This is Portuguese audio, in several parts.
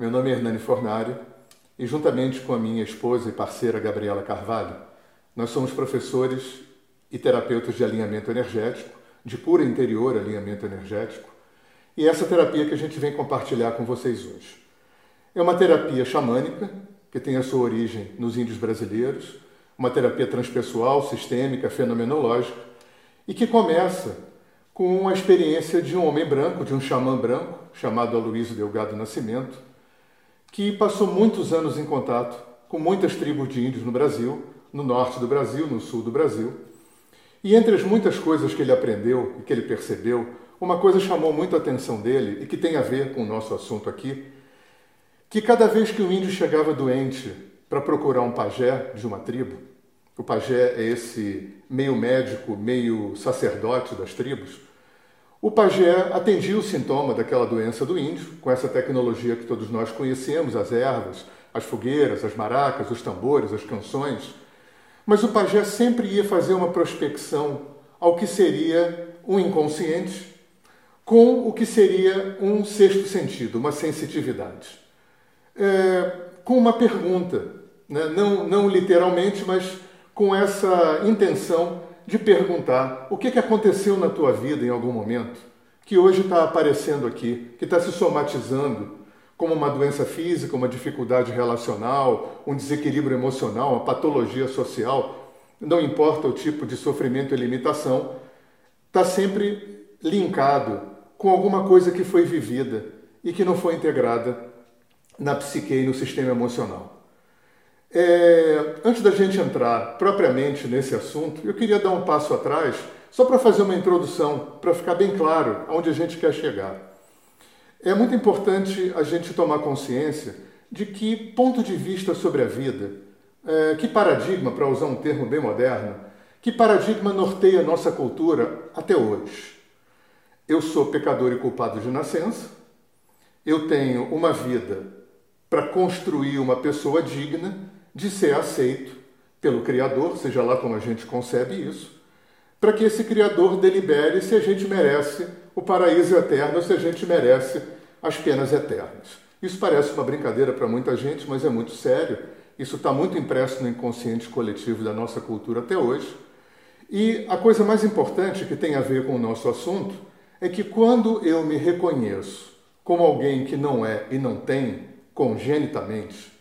Meu nome é Hernani Fornari e, juntamente com a minha esposa e parceira Gabriela Carvalho, nós somos professores e terapeutas de alinhamento energético, de cura interior alinhamento energético, e essa terapia que a gente vem compartilhar com vocês hoje. É uma terapia xamânica que tem a sua origem nos índios brasileiros, uma terapia transpessoal, sistêmica, fenomenológica, e que começa com a experiência de um homem branco, de um xamã branco, chamado Aloysio Delgado Nascimento, que passou muitos anos em contato com muitas tribos de índios no Brasil, no norte do Brasil, no sul do Brasil. E entre as muitas coisas que ele aprendeu e que ele percebeu, uma coisa chamou muito a atenção dele e que tem a ver com o nosso assunto aqui, que cada vez que o índio chegava doente para procurar um pajé de uma tribo, o pajé é esse meio médico, meio sacerdote das tribos, o pajé atendia o sintoma daquela doença do índio, com essa tecnologia que todos nós conhecemos, as ervas, as fogueiras, as maracas, os tambores, as canções. Mas o pajé sempre ia fazer uma prospecção ao que seria um inconsciente com o que seria um sexto sentido, uma sensitividade. É, com uma pergunta, né? não, não literalmente, mas com essa intenção de perguntar o que, que aconteceu na tua vida em algum momento, que hoje está aparecendo aqui, que está se somatizando como uma doença física, uma dificuldade relacional, um desequilíbrio emocional, uma patologia social, não importa o tipo de sofrimento e limitação, está sempre linkado com alguma coisa que foi vivida e que não foi integrada na psique e no sistema emocional. É, antes da gente entrar propriamente nesse assunto, eu queria dar um passo atrás, só para fazer uma introdução, para ficar bem claro aonde a gente quer chegar. É muito importante a gente tomar consciência de que ponto de vista sobre a vida, é, que paradigma, para usar um termo bem moderno, que paradigma norteia nossa cultura até hoje. Eu sou pecador e culpado de nascença, eu tenho uma vida para construir uma pessoa digna de ser aceito pelo Criador, seja lá como a gente concebe isso, para que esse Criador delibere se a gente merece o paraíso eterno ou se a gente merece as penas eternas. Isso parece uma brincadeira para muita gente, mas é muito sério. Isso está muito impresso no inconsciente coletivo da nossa cultura até hoje. E a coisa mais importante que tem a ver com o nosso assunto é que quando eu me reconheço como alguém que não é e não tem congenitamente,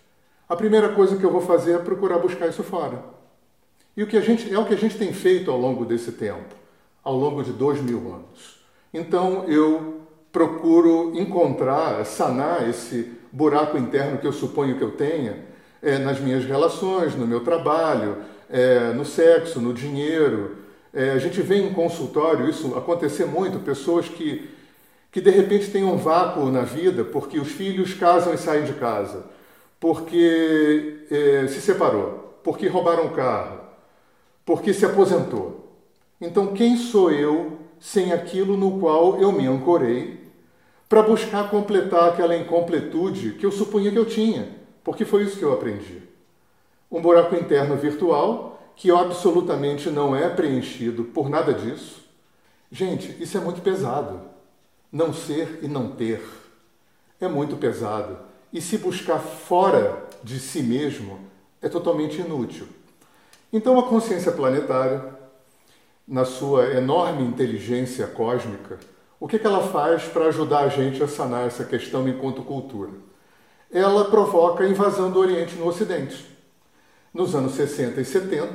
a primeira coisa que eu vou fazer é procurar buscar isso fora. E o que a gente, é o que a gente tem feito ao longo desse tempo, ao longo de dois mil anos. Então eu procuro encontrar, sanar esse buraco interno que eu suponho que eu tenha é, nas minhas relações, no meu trabalho, é, no sexo, no dinheiro. É, a gente vê em consultório isso acontecer muito, pessoas que, que de repente têm um vácuo na vida porque os filhos casam e saem de casa porque eh, se separou, porque roubaram o carro, porque se aposentou. Então, quem sou eu sem aquilo no qual eu me ancorei para buscar completar aquela incompletude que eu supunha que eu tinha, porque foi isso que eu aprendi. Um buraco interno virtual que absolutamente não é preenchido por nada disso. Gente, isso é muito pesado. Não ser e não ter é muito pesado e se buscar fora de si mesmo é totalmente inútil. Então, a consciência planetária, na sua enorme inteligência cósmica, o que, que ela faz para ajudar a gente a sanar essa questão enquanto cultura? Ela provoca a invasão do Oriente no Ocidente. Nos anos 60 e 70,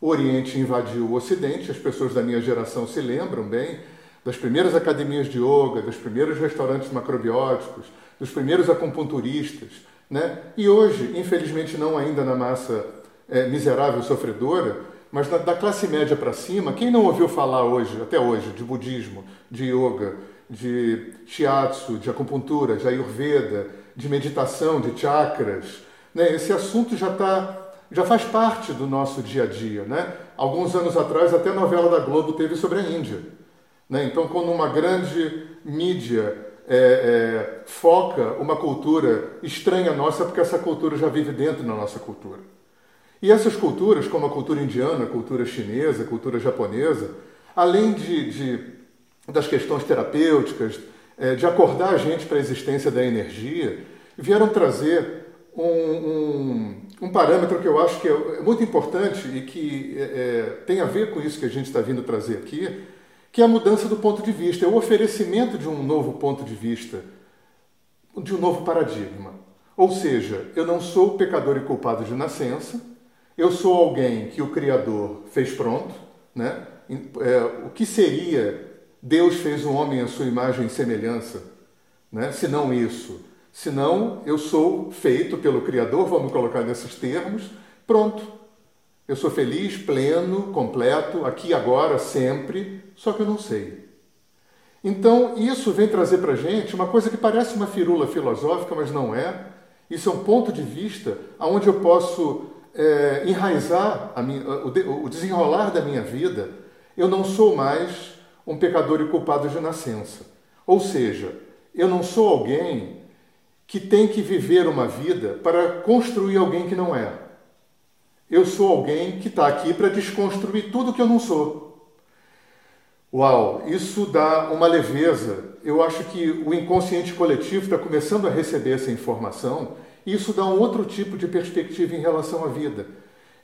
o Oriente invadiu o Ocidente, as pessoas da minha geração se lembram bem das primeiras academias de yoga, dos primeiros restaurantes macrobióticos, dos primeiros acupunturistas, né? E hoje, infelizmente não ainda na massa é, miserável sofredora, mas da, classe média para cima, quem não ouviu falar hoje, até hoje, de budismo, de yoga, de shiatsu, de acupuntura, de ayurveda, de meditação, de chakras, né? Esse assunto já está já faz parte do nosso dia a dia, né? Alguns anos atrás até a novela da Globo teve sobre a Índia, né? Então quando uma grande mídia é, é, foca uma cultura estranha nossa, porque essa cultura já vive dentro da nossa cultura. E essas culturas, como a cultura indiana, a cultura chinesa, a cultura japonesa, além de, de das questões terapêuticas, é, de acordar a gente para a existência da energia, vieram trazer um, um, um parâmetro que eu acho que é muito importante e que é, é, tem a ver com isso que a gente está vindo trazer aqui, que é a mudança do ponto de vista, é o oferecimento de um novo ponto de vista, de um novo paradigma. Ou seja, eu não sou pecador e culpado de nascença, eu sou alguém que o Criador fez pronto, né? É, o que seria Deus fez o um homem à sua imagem e semelhança, né? Se não isso, senão eu sou feito pelo Criador, vamos colocar nesses termos, pronto. Eu sou feliz, pleno, completo, aqui, agora, sempre, só que eu não sei. Então, isso vem trazer para a gente uma coisa que parece uma firula filosófica, mas não é. Isso é um ponto de vista onde eu posso é, enraizar minha, o desenrolar da minha vida. Eu não sou mais um pecador e culpado de nascença. Ou seja, eu não sou alguém que tem que viver uma vida para construir alguém que não é. Eu sou alguém que está aqui para desconstruir tudo que eu não sou. Uau, isso dá uma leveza. Eu acho que o inconsciente coletivo está começando a receber essa informação e isso dá um outro tipo de perspectiva em relação à vida.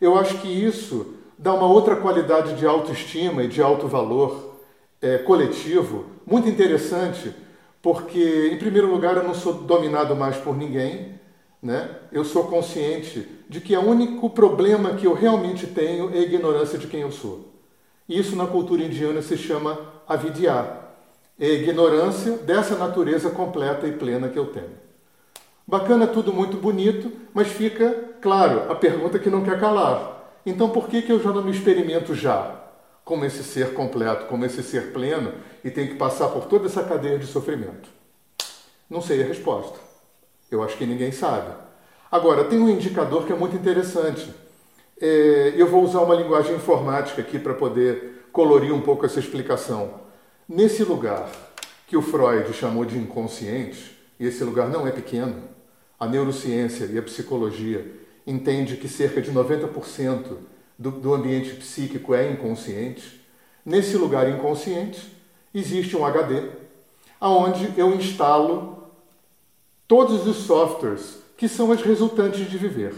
Eu acho que isso dá uma outra qualidade de autoestima e de alto valor é, coletivo muito interessante, porque, em primeiro lugar, eu não sou dominado mais por ninguém, né? eu sou consciente de que o único problema que eu realmente tenho é a ignorância de quem eu sou. Isso na cultura indiana se chama avidya, é a ignorância dessa natureza completa e plena que eu tenho. Bacana, tudo muito bonito, mas fica, claro, a pergunta que não quer calar. Então por que, que eu já não me experimento já? como esse ser completo, como esse ser pleno e tem que passar por toda essa cadeia de sofrimento? Não sei a resposta. Eu acho que ninguém sabe. Agora, tem um indicador que é muito interessante. É, eu vou usar uma linguagem informática aqui para poder colorir um pouco essa explicação. Nesse lugar que o Freud chamou de inconsciente, e esse lugar não é pequeno, a neurociência e a psicologia entende que cerca de 90% do, do ambiente psíquico é inconsciente. Nesse lugar inconsciente existe um HD, aonde eu instalo todos os softwares que são as resultantes de viver.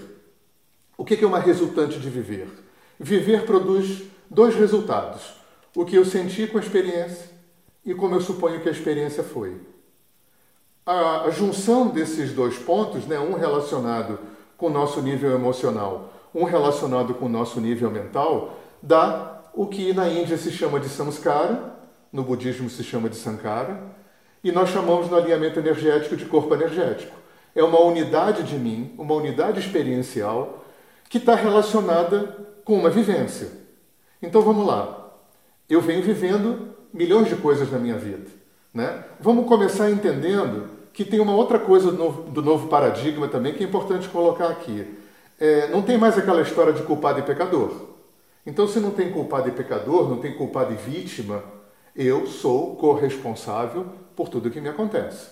O que é uma resultante de viver? Viver produz dois resultados: o que eu senti com a experiência e como eu suponho que a experiência foi. A, a junção desses dois pontos, né, um relacionado com o nosso nível emocional um relacionado com o nosso nível mental, dá o que na Índia se chama de samskara, no budismo se chama de sankara, e nós chamamos no alinhamento energético de corpo energético. É uma unidade de mim, uma unidade experiencial que está relacionada com uma vivência. Então vamos lá. Eu venho vivendo milhões de coisas na minha vida. Né? Vamos começar entendendo que tem uma outra coisa do novo, do novo paradigma também que é importante colocar aqui é, não tem mais aquela história de culpado e pecador. Então, se não tem culpado e pecador, não tem culpado e vítima, eu sou corresponsável por tudo que me acontece.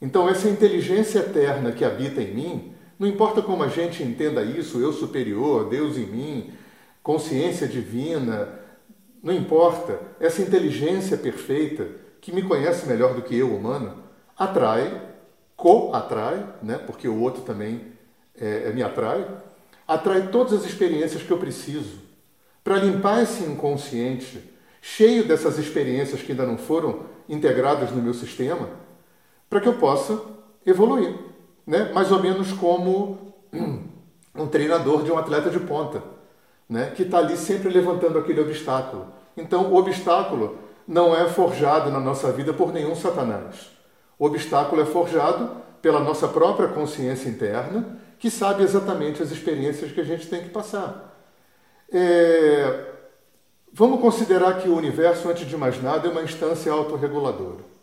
Então, essa inteligência eterna que habita em mim, não importa como a gente entenda isso, eu superior, Deus em mim, consciência divina, não importa, essa inteligência perfeita, que me conhece melhor do que eu, humano, atrai, co-atrai, né? porque o outro também é, me atrai, atrai todas as experiências que eu preciso para limpar esse inconsciente, cheio dessas experiências que ainda não foram integradas no meu sistema, para que eu possa evoluir. Né? Mais ou menos como um treinador de um atleta de ponta, né? que está ali sempre levantando aquele obstáculo. Então, o obstáculo não é forjado na nossa vida por nenhum Satanás. O obstáculo é forjado pela nossa própria consciência interna que sabe exatamente as experiências que a gente tem que passar. É, vamos considerar que o universo, antes de mais nada, é uma instância autorreguladora.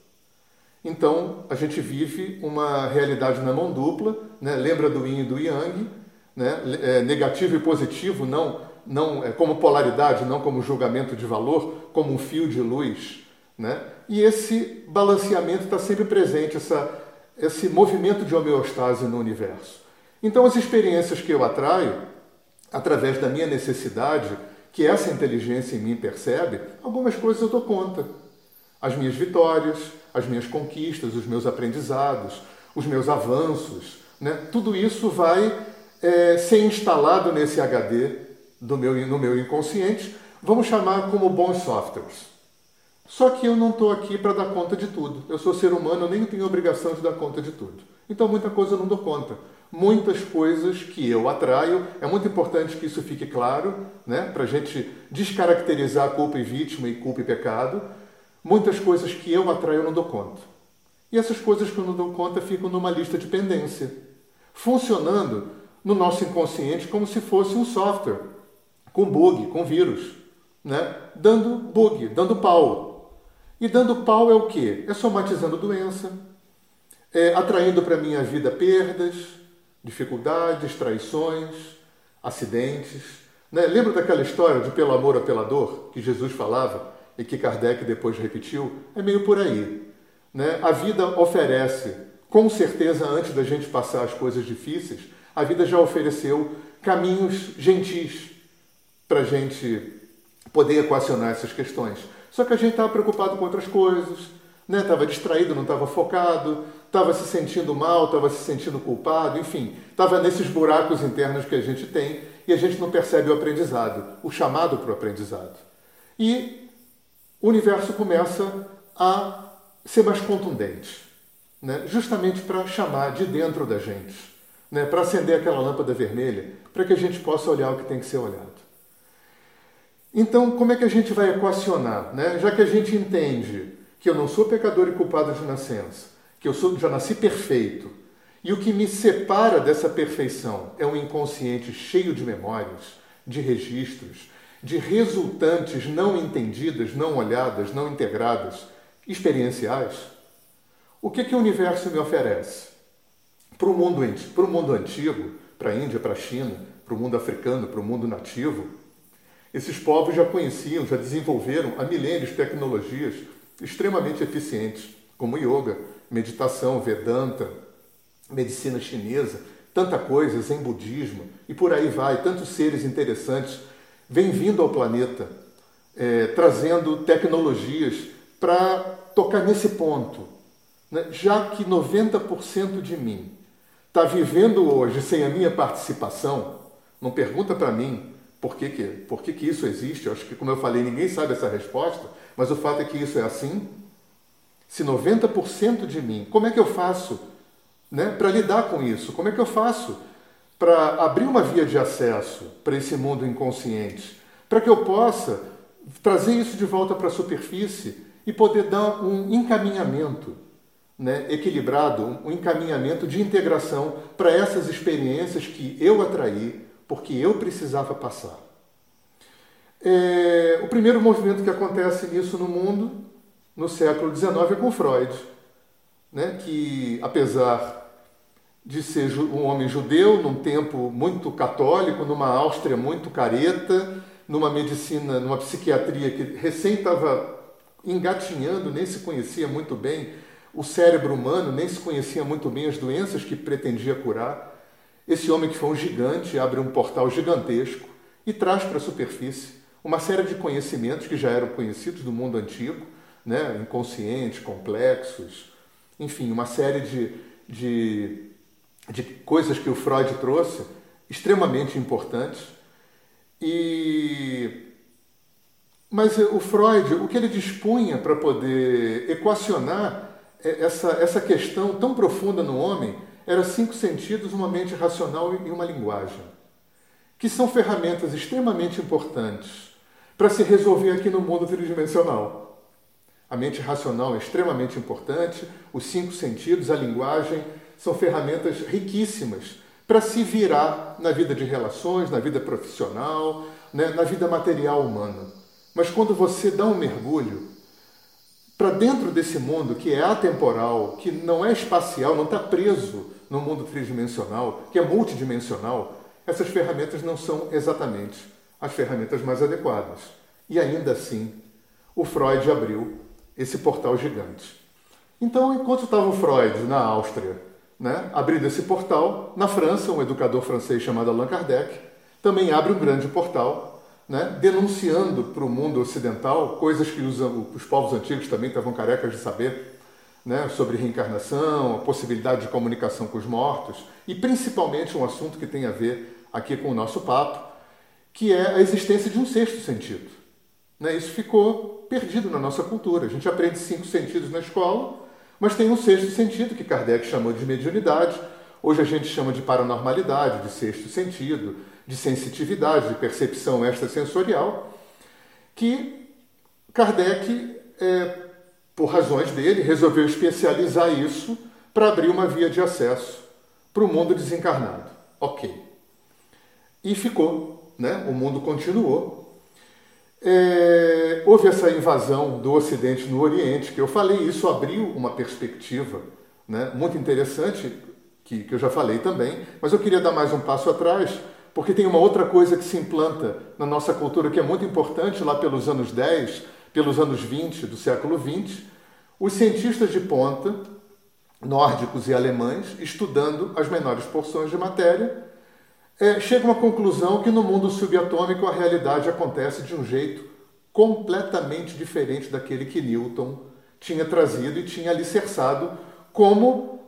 Então, a gente vive uma realidade na mão dupla, né? lembra do yin e do yang, né? é, negativo e positivo, não, não é, como polaridade, não como julgamento de valor, como um fio de luz. Né? E esse balanceamento está sempre presente, essa, esse movimento de homeostase no universo. Então, as experiências que eu atraio, através da minha necessidade, que essa inteligência em mim percebe, algumas coisas eu dou conta. As minhas vitórias, as minhas conquistas, os meus aprendizados, os meus avanços, né? tudo isso vai é, ser instalado nesse HD do meu, no meu inconsciente, vamos chamar como bons softwares. Só que eu não estou aqui para dar conta de tudo. Eu sou ser humano, eu nem tenho obrigação de dar conta de tudo. Então muita coisa eu não dou conta. Muitas coisas que eu atraio, é muito importante que isso fique claro, né? para a gente descaracterizar culpa e vítima e culpa e pecado. Muitas coisas que eu atraio eu não dou conta. E essas coisas que eu não dou conta ficam numa lista de pendência, funcionando no nosso inconsciente como se fosse um software, com bug, com vírus, né? dando bug, dando pau. E dando pau é o quê? É somatizando doença, é atraindo para minha vida perdas, dificuldades, traições, acidentes. Né? Lembra daquela história de pelo amor ou pela dor que Jesus falava e que Kardec depois repetiu? É meio por aí. Né? A vida oferece, com certeza, antes da gente passar as coisas difíceis, a vida já ofereceu caminhos gentis para a gente poder equacionar essas questões. Só que a gente estava preocupado com outras coisas, estava né? distraído, não estava focado, estava se sentindo mal, estava se sentindo culpado, enfim, estava nesses buracos internos que a gente tem e a gente não percebe o aprendizado, o chamado para o aprendizado. E o universo começa a ser mais contundente, né? justamente para chamar de dentro da gente, né? para acender aquela lâmpada vermelha, para que a gente possa olhar o que tem que ser olhado. Então, como é que a gente vai equacionar? Né? Já que a gente entende que eu não sou pecador e culpado de nascença, que eu sou, já nasci perfeito, e o que me separa dessa perfeição é um inconsciente cheio de memórias, de registros, de resultantes não entendidas, não olhadas, não integradas, experienciais, o que, que o universo me oferece? Para o mundo, mundo antigo, para a Índia, para a China, para o mundo africano, para o mundo nativo, esses povos já conheciam, já desenvolveram há milênios tecnologias extremamente eficientes, como yoga, meditação, Vedanta, medicina chinesa, tanta coisa, Zen budismo, e por aí vai, tantos seres interessantes vêm vindo ao planeta, é, trazendo tecnologias para tocar nesse ponto. Né? Já que 90% de mim está vivendo hoje sem a minha participação, não pergunta para mim por que, que, por que, que isso existe. Eu acho que, como eu falei, ninguém sabe essa resposta, mas o fato é que isso é assim. Se 90% de mim, como é que eu faço né, para lidar com isso? Como é que eu faço para abrir uma via de acesso para esse mundo inconsciente? Para que eu possa trazer isso de volta para a superfície e poder dar um encaminhamento né, equilibrado, um encaminhamento de integração para essas experiências que eu atraí, porque eu precisava passar. É, o primeiro movimento que acontece nisso no mundo, no século XIX, é com Freud, né, que apesar de ser um homem judeu, num tempo muito católico, numa Áustria muito careta, numa medicina, numa psiquiatria que recém estava engatinhando, nem se conhecia muito bem o cérebro humano, nem se conhecia muito bem as doenças que pretendia curar. Esse homem que foi um gigante abre um portal gigantesco e traz para a superfície uma série de conhecimentos que já eram conhecidos do mundo antigo, né? inconscientes, complexos, enfim, uma série de, de, de coisas que o Freud trouxe, extremamente importantes. E mas o Freud, o que ele dispunha para poder equacionar essa, essa questão tão profunda no homem era cinco sentidos, uma mente racional e uma linguagem, que são ferramentas extremamente importantes para se resolver aqui no mundo tridimensional. A mente racional é extremamente importante, os cinco sentidos, a linguagem, são ferramentas riquíssimas para se virar na vida de relações, na vida profissional, né, na vida material humana. Mas quando você dá um mergulho para dentro desse mundo que é atemporal, que não é espacial, não está preso no mundo tridimensional, que é multidimensional, essas ferramentas não são exatamente as ferramentas mais adequadas. E ainda assim, o Freud abriu esse portal gigante. Então, enquanto estava o Freud na Áustria, né, abrindo esse portal, na França, um educador francês chamado Allan Kardec também abre um grande portal né, denunciando para o mundo ocidental coisas que os, os povos antigos também estavam carecas de saber, né, sobre reencarnação, a possibilidade de comunicação com os mortos e principalmente um assunto que tem a ver aqui com o nosso papo, que é a existência de um sexto sentido. Né? Isso ficou perdido na nossa cultura. A gente aprende cinco sentidos na escola, mas tem um sexto sentido que Kardec chamou de mediunidade. Hoje a gente chama de paranormalidade, de sexto sentido, de sensitividade, de percepção extrasensorial, que Kardec é, por razões dele, resolveu especializar isso para abrir uma via de acesso para o mundo desencarnado. Ok. E ficou, né? o mundo continuou. É, houve essa invasão do Ocidente no Oriente, que eu falei, isso abriu uma perspectiva né? muito interessante, que, que eu já falei também, mas eu queria dar mais um passo atrás, porque tem uma outra coisa que se implanta na nossa cultura que é muito importante lá pelos anos 10, pelos anos 20 do século 20, os cientistas de ponta, nórdicos e alemães, estudando as menores porções de matéria, é, chegam à conclusão que no mundo subatômico a realidade acontece de um jeito completamente diferente daquele que Newton tinha trazido e tinha alicerçado como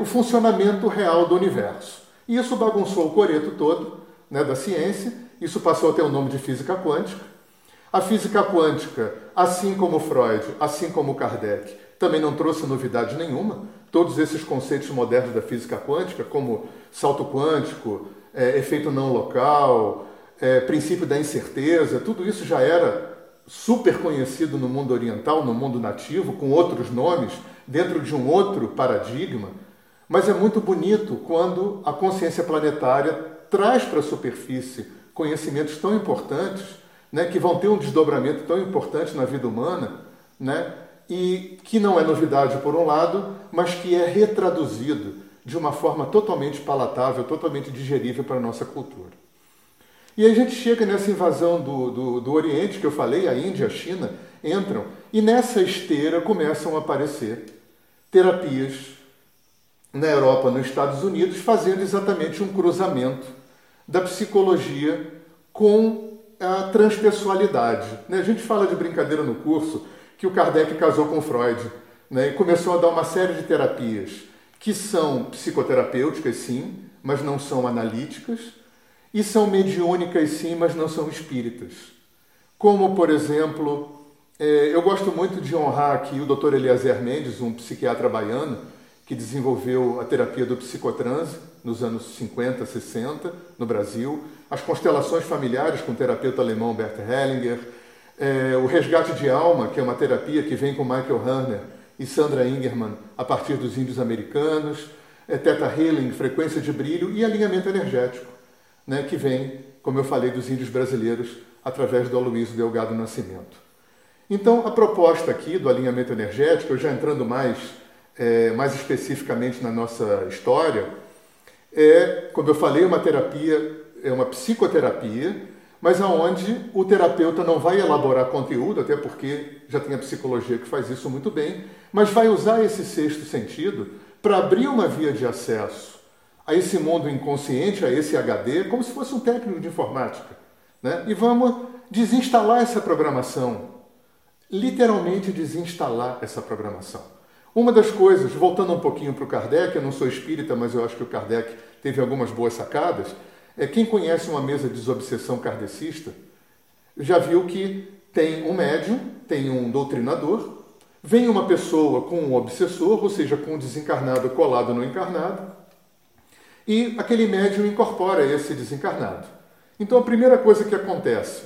o funcionamento real do universo. E isso bagunçou o coreto todo né, da ciência, isso passou a ter o nome de física quântica, a física quântica, assim como Freud, assim como Kardec, também não trouxe novidade nenhuma. Todos esses conceitos modernos da física quântica, como salto quântico, é, efeito não local, é, princípio da incerteza, tudo isso já era super conhecido no mundo oriental, no mundo nativo, com outros nomes, dentro de um outro paradigma. Mas é muito bonito quando a consciência planetária traz para a superfície conhecimentos tão importantes né, que vão ter um desdobramento tão importante na vida humana, né, e que não é novidade por um lado, mas que é retraduzido de uma forma totalmente palatável, totalmente digerível para a nossa cultura. E aí a gente chega nessa invasão do, do, do Oriente, que eu falei, a Índia, a China, entram, e nessa esteira começam a aparecer terapias na Europa, nos Estados Unidos, fazendo exatamente um cruzamento da psicologia com a transpessoalidade. Né? A gente fala de brincadeira no curso que o Kardec casou com Freud né? e começou a dar uma série de terapias que são psicoterapêuticas, sim, mas não são analíticas, e são mediúnicas, sim, mas não são espíritas. Como, por exemplo, é, eu gosto muito de honrar aqui o Dr. Eliezer Mendes, um psiquiatra baiano, que desenvolveu a terapia do psicotranse nos anos 50, 60 no Brasil, as constelações familiares com o terapeuta alemão Bert Hellinger, é, o resgate de alma, que é uma terapia que vem com Michael Hanner e Sandra Ingerman a partir dos índios americanos, é, Theta Healing, frequência de brilho e alinhamento energético, né, que vem, como eu falei, dos índios brasileiros através do Aloysio Delgado Nascimento. Então, a proposta aqui do alinhamento energético, já entrando mais é, mais especificamente na nossa história, é, como eu falei, uma terapia, é uma psicoterapia, mas aonde o terapeuta não vai elaborar conteúdo, até porque já tem a psicologia que faz isso muito bem, mas vai usar esse sexto sentido para abrir uma via de acesso a esse mundo inconsciente, a esse HD, como se fosse um técnico de informática. Né? E vamos desinstalar essa programação, literalmente desinstalar essa programação. Uma das coisas, voltando um pouquinho para o Kardec, eu não sou espírita, mas eu acho que o Kardec teve algumas boas sacadas, é quem conhece uma mesa de desobsessão kardecista já viu que tem um médium, tem um doutrinador, vem uma pessoa com um obsessor, ou seja, com um desencarnado colado no encarnado, e aquele médium incorpora esse desencarnado. Então a primeira coisa que acontece,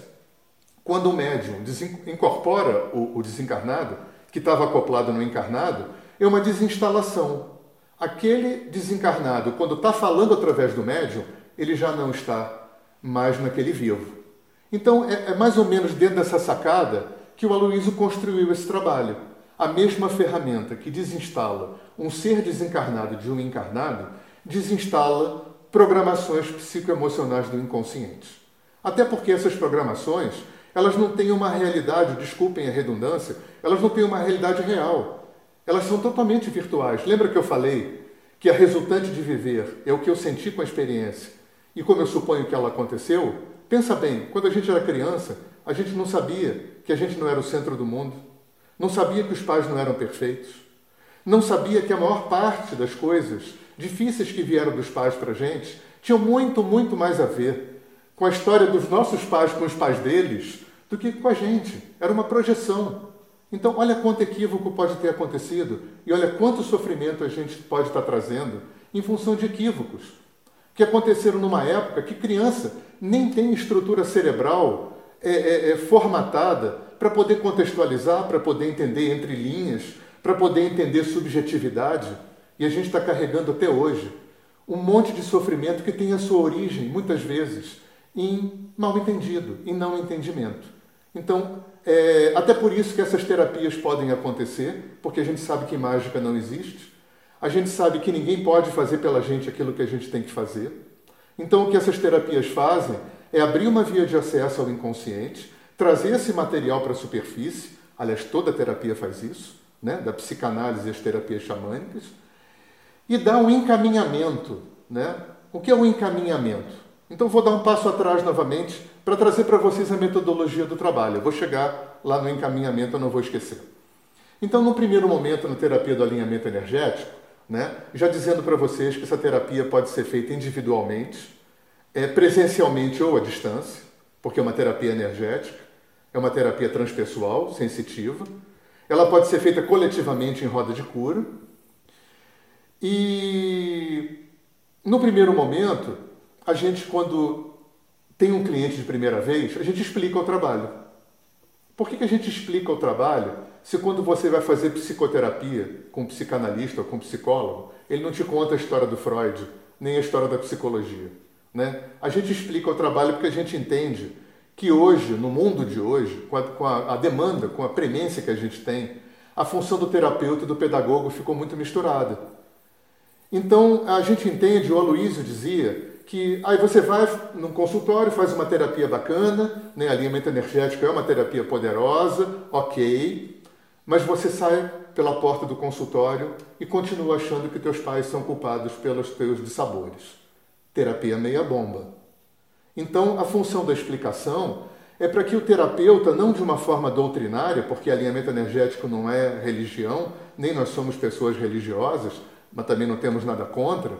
quando o médium incorpora o desencarnado, que estava acoplado no encarnado, é uma desinstalação. Aquele desencarnado, quando está falando através do médium, ele já não está mais naquele vivo. Então, é, é mais ou menos dentro dessa sacada que o Aloysio construiu esse trabalho. A mesma ferramenta que desinstala um ser desencarnado de um encarnado, desinstala programações psicoemocionais do inconsciente. Até porque essas programações elas não têm uma realidade, desculpem a redundância, elas não têm uma realidade real. Elas são totalmente virtuais. Lembra que eu falei que a resultante de viver é o que eu senti com a experiência e como eu suponho que ela aconteceu? Pensa bem, quando a gente era criança, a gente não sabia que a gente não era o centro do mundo, não sabia que os pais não eram perfeitos, Não sabia que a maior parte das coisas difíceis que vieram dos pais para a gente tinham muito, muito mais a ver com a história dos nossos pais com os pais deles do que com a gente. Era uma projeção. Então, olha quanto equívoco pode ter acontecido e olha quanto sofrimento a gente pode estar trazendo em função de equívocos que aconteceram numa época que criança nem tem estrutura cerebral é, é, é formatada para poder contextualizar, para poder entender entre linhas, para poder entender subjetividade. E a gente está carregando até hoje um monte de sofrimento que tem a sua origem, muitas vezes, em mal entendido, em não entendimento. Então, é, até por isso que essas terapias podem acontecer, porque a gente sabe que mágica não existe, a gente sabe que ninguém pode fazer pela gente aquilo que a gente tem que fazer. Então, o que essas terapias fazem é abrir uma via de acesso ao inconsciente, trazer esse material para a superfície. Aliás, toda terapia faz isso, né? da psicanálise as terapias xamânicas, e dar um encaminhamento. Né? O que é um encaminhamento? Então, vou dar um passo atrás novamente para trazer para vocês a metodologia do trabalho. Eu vou chegar lá no encaminhamento, eu não vou esquecer. Então, no primeiro momento, na terapia do alinhamento energético, né? já dizendo para vocês que essa terapia pode ser feita individualmente, é, presencialmente ou à distância, porque é uma terapia energética, é uma terapia transpessoal, sensitiva. Ela pode ser feita coletivamente em roda de cura. E no primeiro momento, a gente, quando tem um cliente de primeira vez, a gente explica o trabalho. Por que, que a gente explica o trabalho se quando você vai fazer psicoterapia com um psicanalista ou com um psicólogo, ele não te conta a história do Freud, nem a história da psicologia. Né? A gente explica o trabalho porque a gente entende que hoje, no mundo de hoje, com a, com a, a demanda, com a premência que a gente tem, a função do terapeuta e do pedagogo ficou muito misturada. Então, a gente entende, o Aloysio dizia, que aí você vai num consultório, faz uma terapia bacana, né? alinhamento energético é uma terapia poderosa, ok, mas você sai pela porta do consultório e continua achando que teus pais são culpados pelos teus dissabores. Terapia meia bomba. Então, a função da explicação é para que o terapeuta, não de uma forma doutrinária, porque alinhamento energético não é religião, nem nós somos pessoas religiosas, mas também não temos nada contra,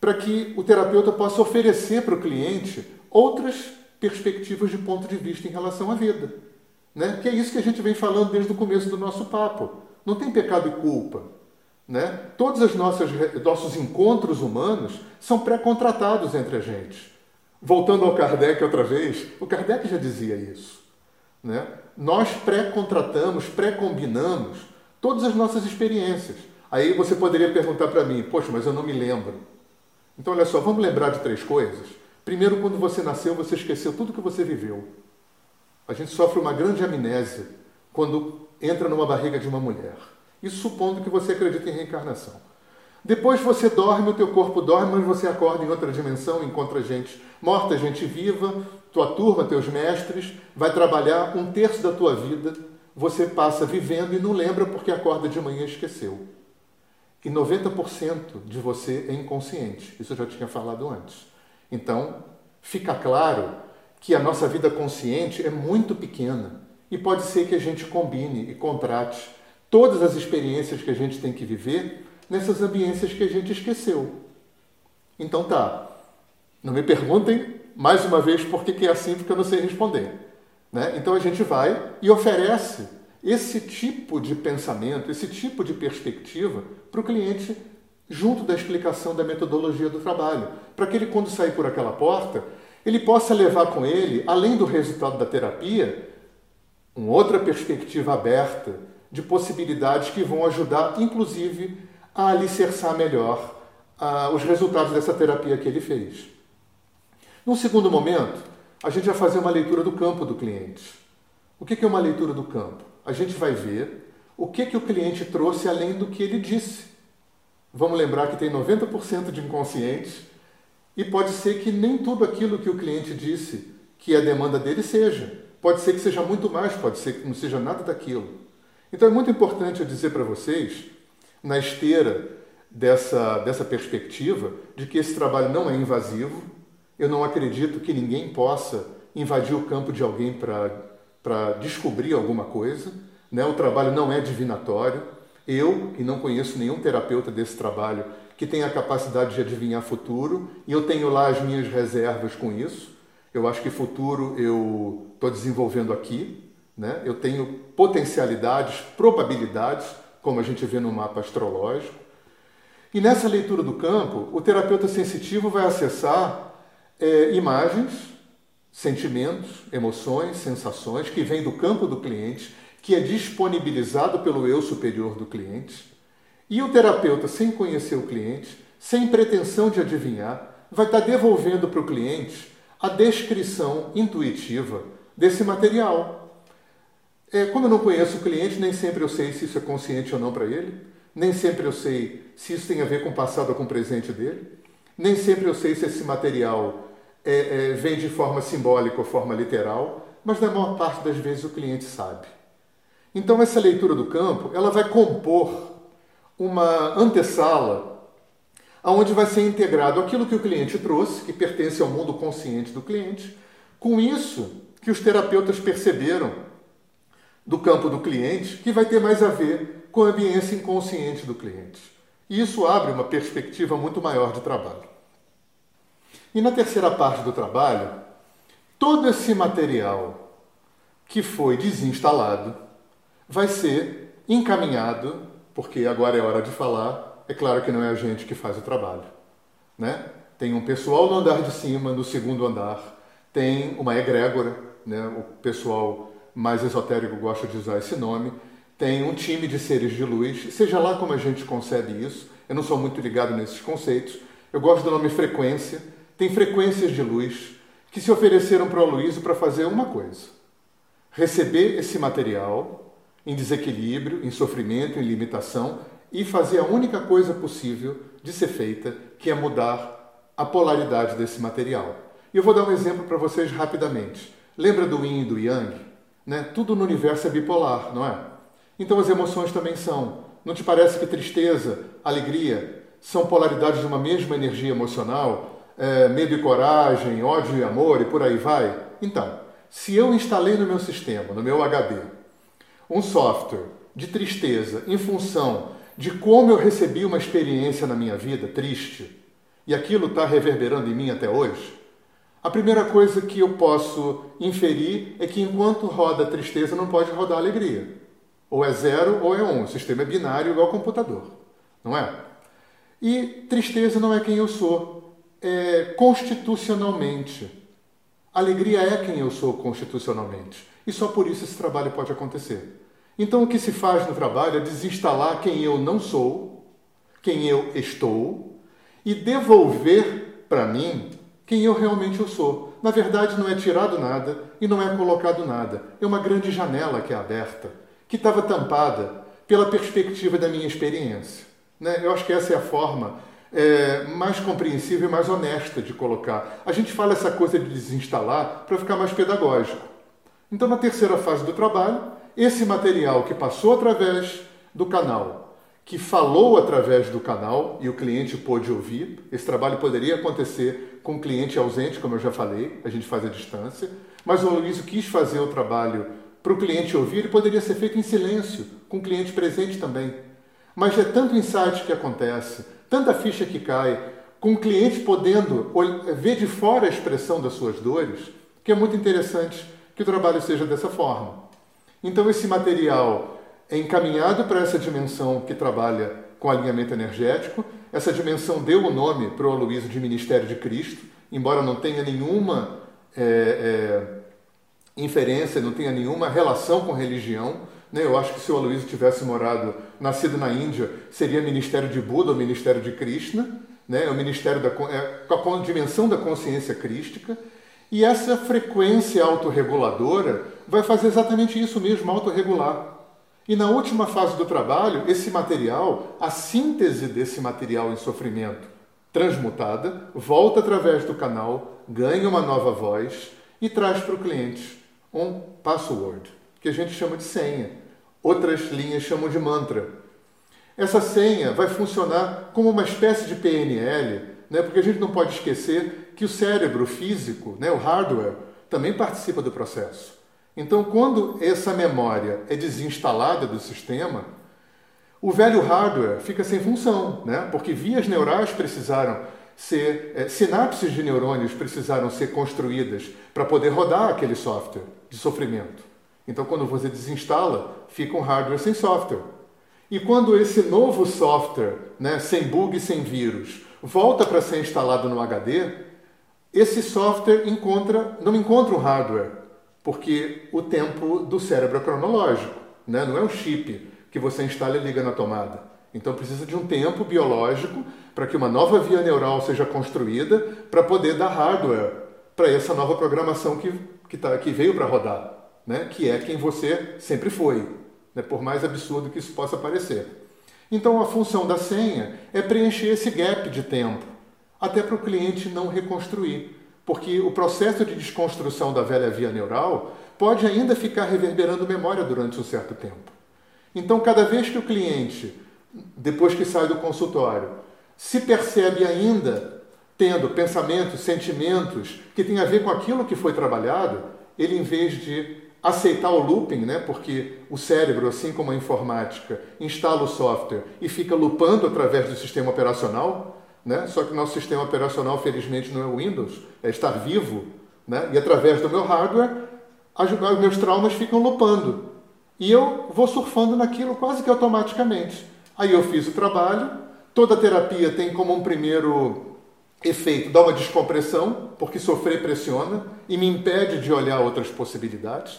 para que o terapeuta possa oferecer para o cliente outras perspectivas de ponto de vista em relação à vida. Né? Que é isso que a gente vem falando desde o começo do nosso papo. Não tem pecado e culpa. Né? Todos os nossos, encontros humanos são pré-contratados entre a gente. Voltando ao Kardec outra vez, o Kardec já dizia isso. Né? Nós pré-contratamos, pré-combinamos todas as nossas experiências. Aí você poderia perguntar para mim, poxa, mas eu não me lembro. Então, olha só, vamos lembrar de três coisas. Primeiro, quando você nasceu, você esqueceu tudo que você viveu. A gente sofre uma grande amnésia quando entra numa barriga de uma mulher. Isso supondo que você acredita em reencarnação. Depois você dorme, o teu corpo dorme, mas você acorda em outra dimensão, encontra gente morta, gente viva, tua turma, teus mestres, vai trabalhar um terço da tua vida, você passa vivendo e não lembra porque acorda de manhã e esqueceu. E 90% de você é inconsciente. Isso eu já tinha falado antes. Então, fica claro que a nossa vida consciente é muito pequena e pode ser que a gente combine e contrate todas as experiências que a gente tem que viver nessas ambiências que a gente esqueceu. Então tá, não me perguntem mais uma vez por que é assim, porque eu não sei responder. Né? Então a gente vai e oferece esse tipo de pensamento, esse tipo de perspectiva para o cliente junto da explicação da metodologia do trabalho, para que ele, quando sair por aquela porta, ele possa levar com ele, além do resultado da terapia, uma outra perspectiva aberta de possibilidades que vão ajudar, inclusive, a alicerçar melhor uh, os resultados dessa terapia que ele fez. Num segundo momento, a gente vai fazer uma leitura do campo do cliente. O que é uma leitura do campo? a gente vai ver o que, que o cliente trouxe além do que ele disse. Vamos lembrar que tem 90% de inconsciente e pode ser que nem tudo aquilo que o cliente disse que a demanda dele seja. Pode ser que seja muito mais, pode ser que não seja nada daquilo. Então é muito importante eu dizer para vocês, na esteira dessa, dessa perspectiva, de que esse trabalho não é invasivo. Eu não acredito que ninguém possa invadir o campo de alguém para descobrir alguma coisa. Né? O trabalho não é divinatório, Eu, que não conheço nenhum terapeuta desse trabalho que tenha a capacidade de adivinhar futuro, e eu tenho lá as minhas reservas com isso. Eu acho que futuro eu estou desenvolvendo aqui, né? eu tenho potencialidades, probabilidades, como a gente vê no mapa astrológico. E nessa leitura do campo, o terapeuta sensitivo vai acessar é, imagens, sentimentos, emoções, sensações que vêm do campo do cliente, que é disponibilizado pelo eu superior do cliente. E o terapeuta, sem conhecer o cliente, sem pretensão de adivinhar, vai estar devolvendo para o cliente a descrição intuitiva desse material. É, como eu não conheço o cliente, nem sempre eu sei se isso é consciente ou não para ele. Nem sempre eu sei se isso tem a ver com o passado ou com o presente dele. Nem sempre eu sei se esse material é, é, vem de forma simbólica ou forma literal, mas na maior parte das vezes o cliente sabe. Então essa leitura do campo, ela vai compor uma antessala aonde vai ser integrado aquilo que o cliente trouxe, que pertence ao mundo consciente do cliente, com isso que os terapeutas perceberam do campo do cliente, que vai ter mais a ver com a ambiência inconsciente do cliente. E isso abre uma perspectiva muito maior de trabalho. E na terceira parte do trabalho, todo esse material que foi desinstalado vai ser encaminhado, porque agora é hora de falar, é claro que não é a gente que faz o trabalho. Né? Tem um pessoal no andar de cima, no segundo andar, tem uma egrégora, né? o pessoal mais esotérico gosta de usar esse nome, tem um time de seres de luz, seja lá como a gente concebe isso, eu não sou muito ligado nesses conceitos, eu gosto do nome frequência, tem frequências de luz que se ofereceram para o Luísio para fazer uma coisa: receber esse material em desequilíbrio, em sofrimento, em limitação e fazer a única coisa possível de ser feita, que é mudar a polaridade desse material. E eu vou dar um exemplo para vocês rapidamente. Lembra do yin e do yang? Né? Tudo no universo é bipolar, não é? Então as emoções também são. Não te parece que tristeza, alegria são polaridades de uma mesma energia emocional? É, medo e coragem, ódio e amor e por aí vai? Então, se eu instalei no meu sistema, no meu HD, um software de tristeza em função de como eu recebi uma experiência na minha vida triste, e aquilo está reverberando em mim até hoje, a primeira coisa que eu posso inferir é que enquanto roda a tristeza, não pode rodar a alegria. Ou é zero ou é um. O sistema é binário igual ao computador, não é? E tristeza não é quem eu sou. É constitucionalmente. Alegria é quem eu sou constitucionalmente. E só por isso esse trabalho pode acontecer. Então o que se faz no trabalho é desinstalar quem eu não sou, quem eu estou, e devolver para mim quem eu realmente eu sou. Na verdade, não é tirado nada e não é colocado nada. É uma grande janela que é aberta que estava tampada pela perspectiva da minha experiência. Né? Eu acho que essa é a forma é, mais compreensível e mais honesta de colocar. A gente fala essa coisa de desinstalar para ficar mais pedagógico. Então, na terceira fase do trabalho, esse material que passou através do canal, que falou através do canal e o cliente pôde ouvir, esse trabalho poderia acontecer com o cliente ausente, como eu já falei, a gente faz a distância, mas o Luiz quis fazer o trabalho para o cliente ouvir, ele poderia ser feito em silêncio, com o cliente presente também. Mas é tanto insight que acontece, tanta ficha que cai, com o cliente podendo ver de fora a expressão das suas dores, que é muito interessante que o trabalho seja dessa forma. Então, esse material é encaminhado para essa dimensão que trabalha com alinhamento energético. Essa dimensão deu o nome para o Aloysio de Ministério de Cristo, embora não tenha nenhuma. É, é, inferência, não tenha nenhuma relação com religião. Né? Eu acho que se o Aloysio tivesse morado, nascido na Índia, seria ministério de Buda ou ministério de Krishna, né? é o ministério da é, com a dimensão da consciência crística. E essa frequência autorreguladora vai fazer exatamente isso mesmo, autorregular. E na última fase do trabalho, esse material, a síntese desse material em sofrimento transmutada, volta através do canal, ganha uma nova voz e traz para o cliente um password, que a gente chama de senha. Outras linhas chamam de mantra. Essa senha vai funcionar como uma espécie de PNL, né? porque a gente não pode esquecer que o cérebro físico, né? o hardware, também participa do processo. Então, quando essa memória é desinstalada do sistema, o velho hardware fica sem função, né? porque vias neurais precisaram ser, é, sinapses de neurônios precisaram ser construídas para poder rodar aquele software de sofrimento. Então, quando você desinstala, fica um hardware sem software. E quando esse novo software, né, sem bug sem vírus, volta para ser instalado no HD, esse software encontra, não encontra um hardware, porque o tempo do cérebro é cronológico, né? não é um chip que você instala e liga na tomada. Então precisa de um tempo biológico para que uma nova via neural seja construída para poder dar hardware para essa nova programação que, que, tá, que veio para rodar, né? que é quem você sempre foi, né? por mais absurdo que isso possa parecer. Então a função da senha é preencher esse gap de tempo, até para o cliente não reconstruir, porque o processo de desconstrução da velha via neural pode ainda ficar reverberando memória durante um certo tempo. Então, cada vez que o cliente depois que sai do consultório, se percebe ainda tendo pensamentos, sentimentos que têm a ver com aquilo que foi trabalhado, ele em vez de aceitar o looping, né, porque o cérebro, assim como a informática, instala o software e fica lupando através do sistema operacional, né, só que nosso sistema operacional, felizmente, não é o Windows, é estar vivo, né, e através do meu hardware, os meus traumas ficam lupando. E eu vou surfando naquilo quase que automaticamente. Aí eu fiz o trabalho. Toda terapia tem como um primeiro efeito dar uma descompressão, porque sofrer pressiona e me impede de olhar outras possibilidades.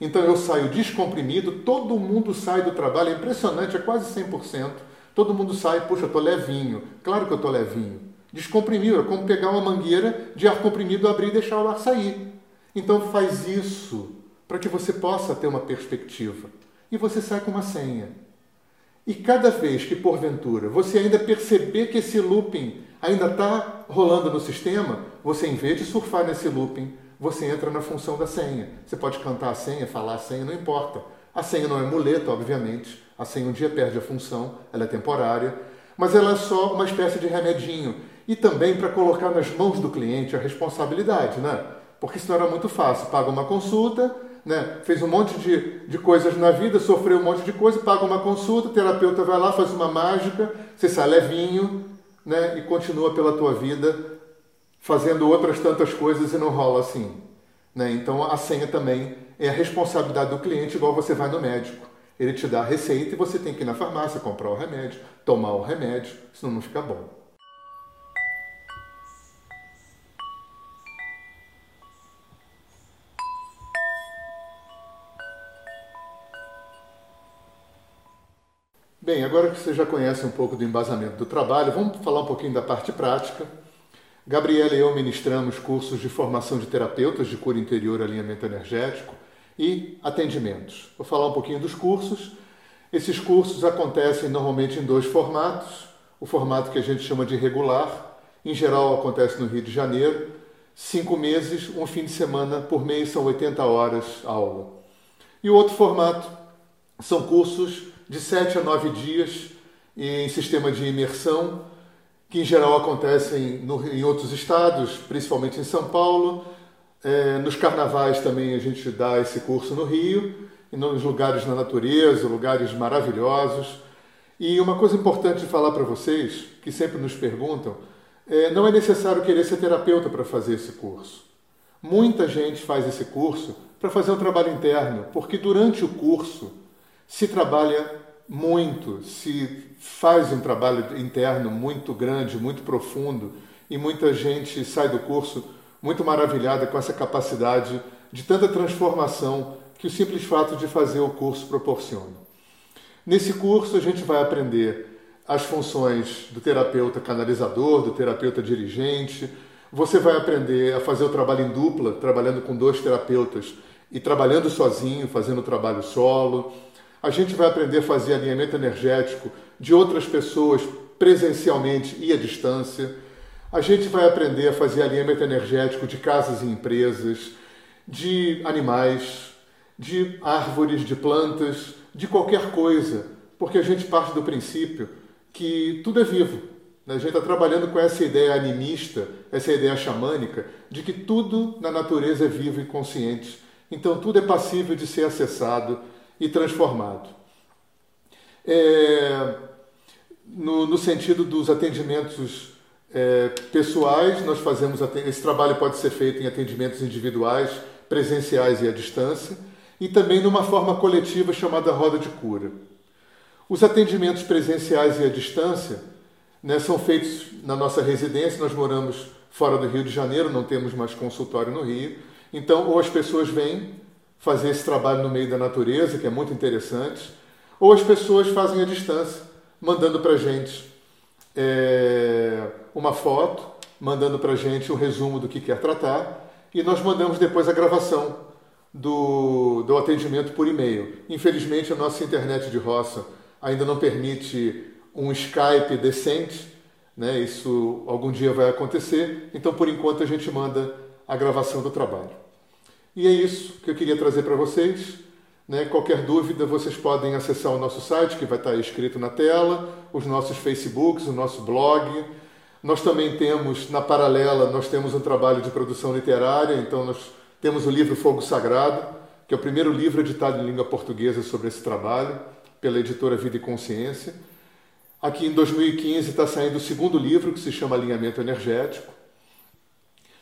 Então eu saio descomprimido, todo mundo sai do trabalho, é impressionante, é quase 100%. Todo mundo sai, puxa, eu estou levinho. Claro que eu estou levinho. Descomprimiu, é como pegar uma mangueira de ar comprimido, abrir e deixar o ar sair. Então faz isso para que você possa ter uma perspectiva. E você sai com uma senha. E cada vez que, porventura, você ainda perceber que esse looping ainda está rolando no sistema, você, em vez de surfar nesse looping, você entra na função da senha. Você pode cantar a senha, falar a senha, não importa. A senha não é muleta, obviamente. A senha um dia perde a função, ela é temporária, mas ela é só uma espécie de remedinho. E também para colocar nas mãos do cliente a responsabilidade, né? Porque senão era muito fácil. Paga uma consulta, né, fez um monte de, de coisas na vida, sofreu um monte de coisa, paga uma consulta, o terapeuta vai lá, faz uma mágica, você sai levinho né, e continua pela tua vida fazendo outras tantas coisas e não rola assim. Né? Então a senha também é a responsabilidade do cliente, igual você vai no médico. Ele te dá a receita e você tem que ir na farmácia comprar o remédio, tomar o remédio, senão não fica bom. Bem, agora que você já conhece um pouco do embasamento do trabalho, vamos falar um pouquinho da parte prática. Gabriela e eu ministramos cursos de formação de terapeutas de cura interior, alinhamento energético e atendimentos. Vou falar um pouquinho dos cursos. Esses cursos acontecem normalmente em dois formatos. O formato que a gente chama de regular, em geral acontece no Rio de Janeiro, cinco meses, um fim de semana por mês, são 80 horas aula. E o outro formato são cursos de sete a nove dias em sistema de imersão, que em geral acontecem em outros estados, principalmente em São Paulo. É, nos carnavais também a gente dá esse curso no Rio, e nos lugares na natureza, lugares maravilhosos. E uma coisa importante de falar para vocês, que sempre nos perguntam, é, não é necessário querer ser terapeuta para fazer esse curso. Muita gente faz esse curso para fazer um trabalho interno, porque durante o curso se trabalha muito, se faz um trabalho interno muito grande, muito profundo, e muita gente sai do curso muito maravilhada com essa capacidade de tanta transformação que o simples fato de fazer o curso proporciona. Nesse curso, a gente vai aprender as funções do terapeuta canalizador, do terapeuta dirigente. Você vai aprender a fazer o trabalho em dupla, trabalhando com dois terapeutas e trabalhando sozinho, fazendo o trabalho solo a gente vai aprender a fazer alinhamento energético de outras pessoas presencialmente e à distância. A gente vai aprender a fazer alinhamento energético de casas e empresas, de animais, de árvores, de plantas, de qualquer coisa, porque a gente parte do princípio que tudo é vivo. Né? A gente está trabalhando com essa ideia animista, essa ideia xamânica, de que tudo na natureza é vivo e consciente. Então tudo é passível de ser acessado e transformado. É, no, no, sentido dos atendimentos é, pessoais, nós fazemos esse trabalho pode ser feito em atendimentos individuais, presenciais e à distância, e também numa forma coletiva chamada roda de cura. Os atendimentos presenciais e à distância né, são feitos na nossa residência, nós moramos fora do Rio de Janeiro, não temos mais consultório no Rio, então ou as pessoas vêm fazer esse trabalho no meio da natureza, que é muito interessante, ou as pessoas fazem à distância, mandando para a gente é, uma foto, mandando para a gente um resumo do que quer tratar, e nós mandamos depois a gravação do, do atendimento por e-mail. Infelizmente, a nossa internet de roça ainda não permite um Skype decente, né? isso algum dia vai acontecer, então por enquanto a gente manda a gravação do trabalho. E é isso que eu queria trazer para vocês. Né? Qualquer dúvida, vocês podem acessar o nosso site, que vai estar escrito na tela, os nossos Facebooks, o nosso blog. Nós também temos, na paralela, nós temos um trabalho de produção literária, então nós temos o livro Fogo Sagrado, que é o primeiro livro editado em língua portuguesa sobre esse trabalho, pela editora Vida e Consciência. Aqui em 2015 está saindo o segundo livro, que se chama Alinhamento Energético.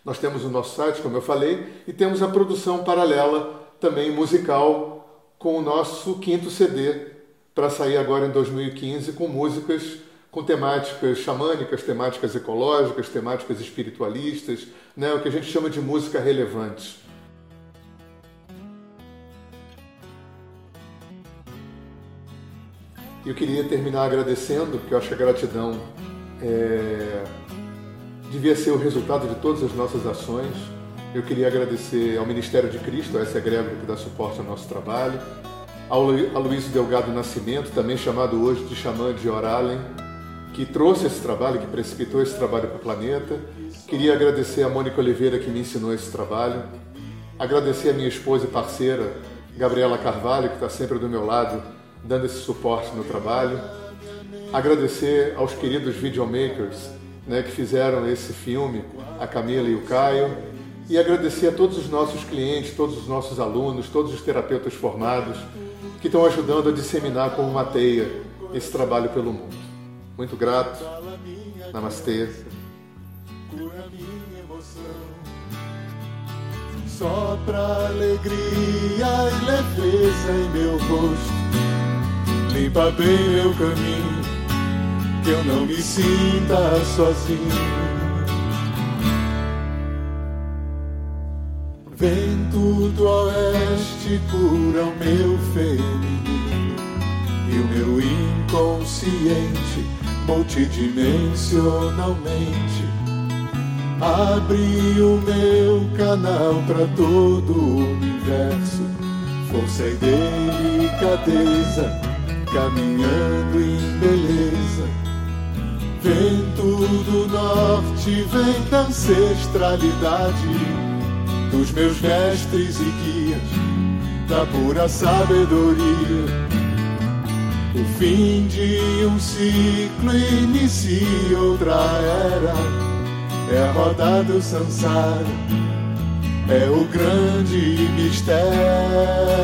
Nós temos o nosso site, como eu falei, e temos a produção paralela também musical com o nosso quinto CD, para sair agora em 2015 com músicas com temáticas xamânicas, temáticas ecológicas, temáticas espiritualistas, né, o que a gente chama de música relevante. Eu queria terminar agradecendo, porque eu acho que a gratidão é, devia ser o resultado de todas as nossas ações. Eu queria agradecer ao Ministério de Cristo, a essa egrégora que dá suporte ao nosso trabalho, ao Luiz Delgado Nascimento, também chamado hoje de Xamã de Oralen, que trouxe esse trabalho, que precipitou esse trabalho para o planeta. Queria agradecer a Mônica Oliveira, que me ensinou esse trabalho. Agradecer a minha esposa e parceira, Gabriela Carvalho, que está sempre do meu lado dando esse suporte no trabalho. Agradecer aos queridos videomakers né, que fizeram esse filme, a Camila e o Caio. E agradecer a todos os nossos clientes, todos os nossos alunos, todos os terapeutas formados que estão ajudando a disseminar como uma teia esse trabalho pelo mundo. Muito grato. Namastê. Só pra alegria e leveza em meu rosto limpa bem meu caminho, que eu não me sinta sozinho. Vento do oeste cura o meu feminino e o meu inconsciente multidimensionalmente abre o meu canal para todo o universo. Força e delicadeza caminhando em beleza. Vento do norte vem da ancestralidade dos meus mestres e guias, da pura sabedoria. O fim de um ciclo inicia outra era, é a roda do samsara, é o grande mistério